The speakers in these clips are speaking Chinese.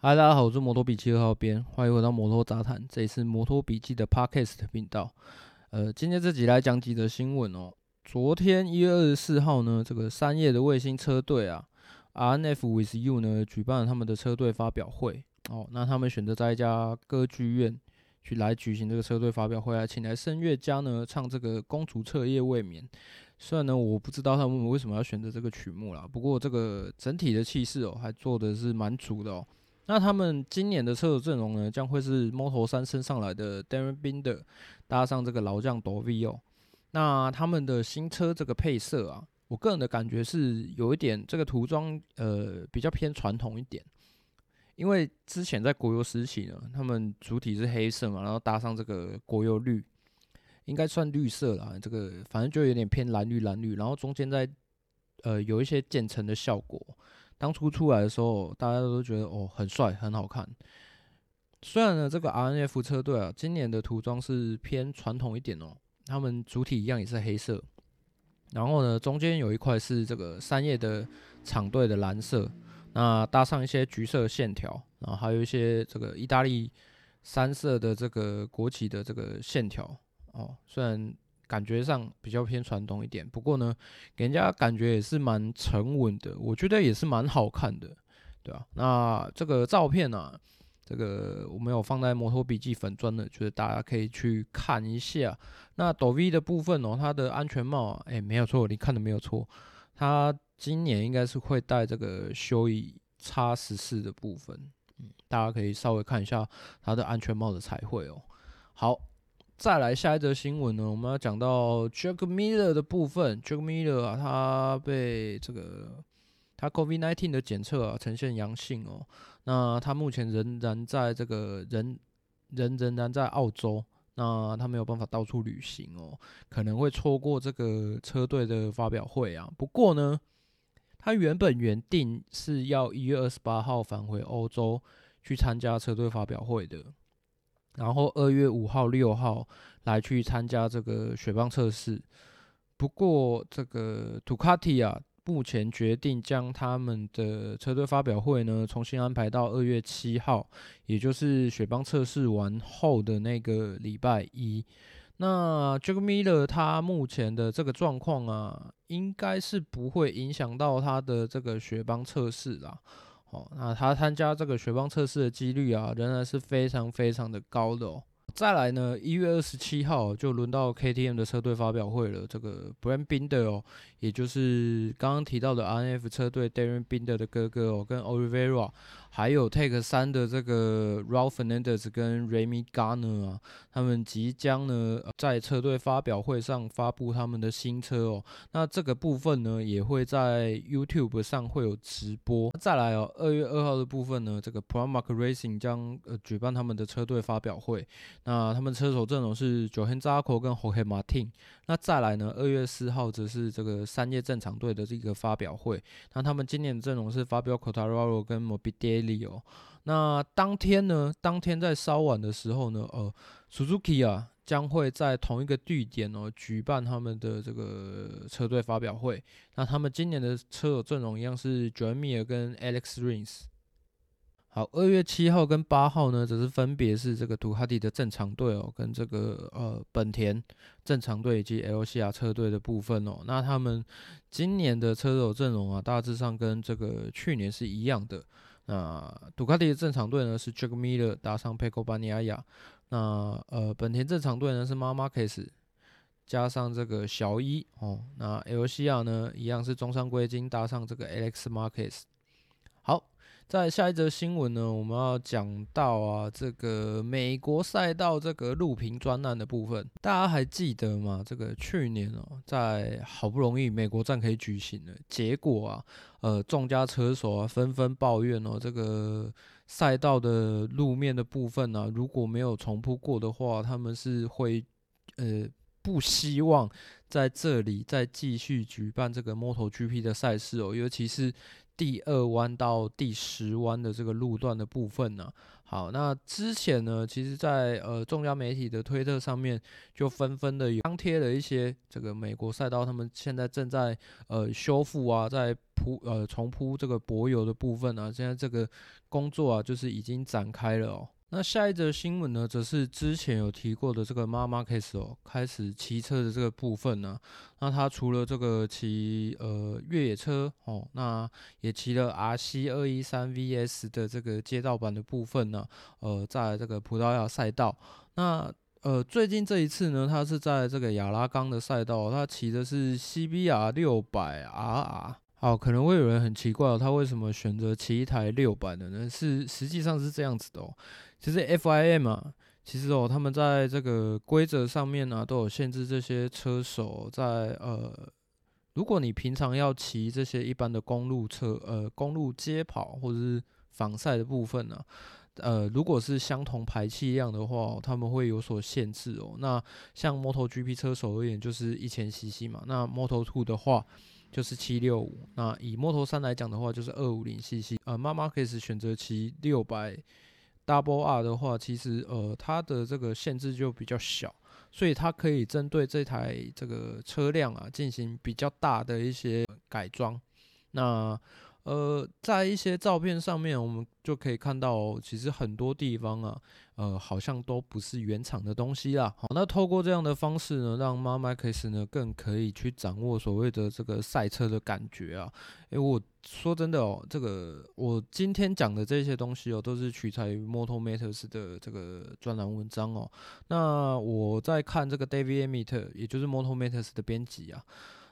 嗨，大家好，我是摩托笔记二号编，欢迎回到摩托杂谈，这里是摩托笔记的 Podcast 频道。呃，今天这集来讲几则新闻哦。昨天一月二十四号呢，这个三叶的卫星车队啊，RNF With You 呢，举办了他们的车队发表会哦。那他们选择在一家歌剧院去来举行这个车队发表会啊，请来声乐家呢唱这个《公主彻夜未眠》。虽然呢，我不知道他们为什么要选择这个曲目啦，不过这个整体的气势哦，还做的是蛮足的哦。那他们今年的车手阵容呢，将会是 Moto3 升上来的 Darren Binder 搭上这个老将 Dovi 哦。那他们的新车这个配色啊，我个人的感觉是有一点这个涂装呃比较偏传统一点，因为之前在国油时期呢，他们主体是黑色嘛，然后搭上这个国油绿，应该算绿色啦，这个反正就有点偏蓝绿蓝绿，然后中间在呃有一些渐层的效果。当初出来的时候，大家都觉得哦很帅很好看。虽然呢，这个 RNF 车队啊，今年的涂装是偏传统一点哦，他们主体一样也是黑色，然后呢，中间有一块是这个三叶的厂队的蓝色，那搭上一些橘色线条，然后还有一些这个意大利三色的这个国旗的这个线条哦，虽然。感觉上比较偏传统一点，不过呢，给人家感觉也是蛮沉稳的，我觉得也是蛮好看的，对啊，那这个照片呢、啊，这个我没有放在摩托笔记粉专的，就是大家可以去看一下。那抖 V 的部分哦，它的安全帽，哎、没有错，你看的没有错，它今年应该是会戴这个修一叉十四的部分，嗯，大家可以稍微看一下它的安全帽的彩绘哦。好。再来下一则新闻呢，我们要讲到 Jack Miller 的部分。Jack Miller 啊，他被这个他 COVID-19 的检测啊呈现阳性哦。那他目前仍然在这个人人仍然在澳洲，那他没有办法到处旅行哦，可能会错过这个车队的发表会啊。不过呢，他原本原定是要一月二十八号返回欧洲去参加车队发表会的。然后二月五号、六号来去参加这个雪邦测试，不过这个杜卡迪啊，目前决定将他们的车队发表会呢重新安排到二月七号，也就是雪邦测试完后的那个礼拜一。那 Jack Miller 他目前的这个状况啊，应该是不会影响到他的这个雪邦测试啦。哦，那他参加这个雪邦测试的几率啊，仍然是非常非常的高的哦。再来呢，一月二十七号就轮到 KTM 的车队发表会了。这个 Brad Binder 哦，也就是刚刚提到的 RNF 车队 Darren Binder 的哥哥哦，跟 Olivera，还有 Take 三的这个 Raul Fernandez 跟 Remy Garner 啊，他们即将呢在车队发表会上发布他们的新车哦。那这个部分呢，也会在 YouTube 上会有直播。再来哦，二月二号的部分呢，这个 Pramac Racing 将呃举办他们的车队发表会。那他们车手阵容是 j o h a n Zarco 跟 Jorge Martin。那再来呢，二月四号则是这个三叶正常队的这个发表会。那他们今年的阵容是 Fabio Quartararo 跟 Morbidelli 哦。那当天呢，当天在稍晚的时候呢，呃，Suzuki 啊将会在同一个地点哦举办他们的这个车队发表会。那他们今年的车手阵容一样是 Joan Mir 跟 Alex Rins。好，二月七号跟八号呢，则是分别是这个杜哈迪的正常队哦，跟这个呃本田正常队以及 LCR 车队的部分哦。那他们今年的车手阵容啊，大致上跟这个去年是一样的。那杜卡迪的正常队呢是 Jack Miller 搭上 Pecco b a n i a y a 那呃本田正常队呢是 Marc Marquez 加上这个小一哦。那 LCR 呢一样是中山龟金搭上这个 Alex Marquez。在下一则新闻呢，我们要讲到啊，这个美国赛道这个录屏专案的部分，大家还记得吗？这个去年哦，在好不容易美国站可以举行了，结果啊，呃，众家车手啊纷纷抱怨哦，这个赛道的路面的部分呢，啊，如果没有重铺过的话，他们是会呃。不希望在这里再继续举办这个 MotoGP 的赛事哦，尤其是第二弯到第十弯的这个路段的部分呢、好，那之前呢，其实在，呃众家媒体的推特上面，就纷纷的有张贴了一些这个美国赛道，他们现在正在呃修复啊，在铺呃重铺这个柏油的部分啊，现在这个工作啊，就是已经展开了哦。那下一则新闻呢，则是之前有提过的这个 Marc Marquez 哦，开始骑车的这个部分呢、那他除了这个骑呃越野车哦，那也骑了 RC 二一三 VS 的这个街道版的部分呢、呃，在这个葡萄牙赛道，那呃最近这一次呢，他是在这个亚拉冈的赛道，他骑的是 CBR 六百 RR。好，可能会有人很奇怪哦，他为什么选择骑一台六百的呢？是实际上是这样子的哦。其实 FIM 啊，其实哦，他们在这个规则上面呢、都有限制这些车手在呃，如果你平常要骑这些一般的公路车，呃，公路街跑或者是仿赛的部分呢、呃，如果是相同排气量的话，他们会有所限制哦。那像 MotoGP 车手而言，就是一千 CC 嘛，那 Moto2 的话就是七六五，那以摩托3来讲的话，就是二五零 CC。呃，妈妈可以是选择骑六百。Double R 的话，其实呃，它的这个限制就比较小，所以它可以针对这台这个车辆啊，进行比较大的一些改装。那呃，在一些照片上面，我们就可以看到，其实很多地方啊，呃，好像都不是原厂的东西啦。好，那透过这样的方式呢，让 Marc Marquez 呢更可以去掌握所谓的这个赛车的感觉啊。诶，我说真的哦，这个我今天讲的这些东西哦，都是取材于 Motor Matters 的这个专栏文章哦。那我在看这个 David Emmett，也就是 Motor Matters 的编辑啊。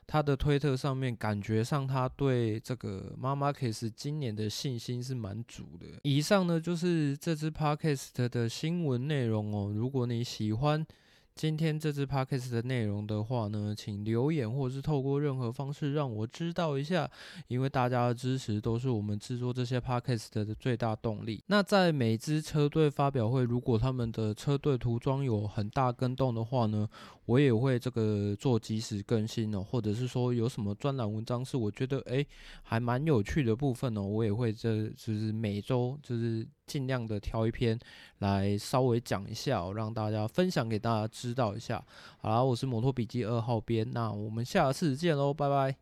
他的推特上面，感觉上他对这个妈妈 case 今年的信心是蛮足的。以上呢，就是这支 Podcast 的新闻内容哦。如果你喜欢，今天这支 podcast 的内容的话呢，请留言或是透过任何方式让我知道一下，因为大家的支持都是我们制作这些 podcast 的最大动力。那在每支车队发表会，如果他们的车队涂装有很大更动的话呢，我也会这个做及时更新哦，或者是说有什么专栏文章是我觉得诶还蛮有趣的部分哦，我也会这就是每周就是。尽量的挑一篇来稍微讲一下哦，让大家分享给大家知道一下。好啦，我是摩托笔记二号编，那我们下次见喽，拜拜。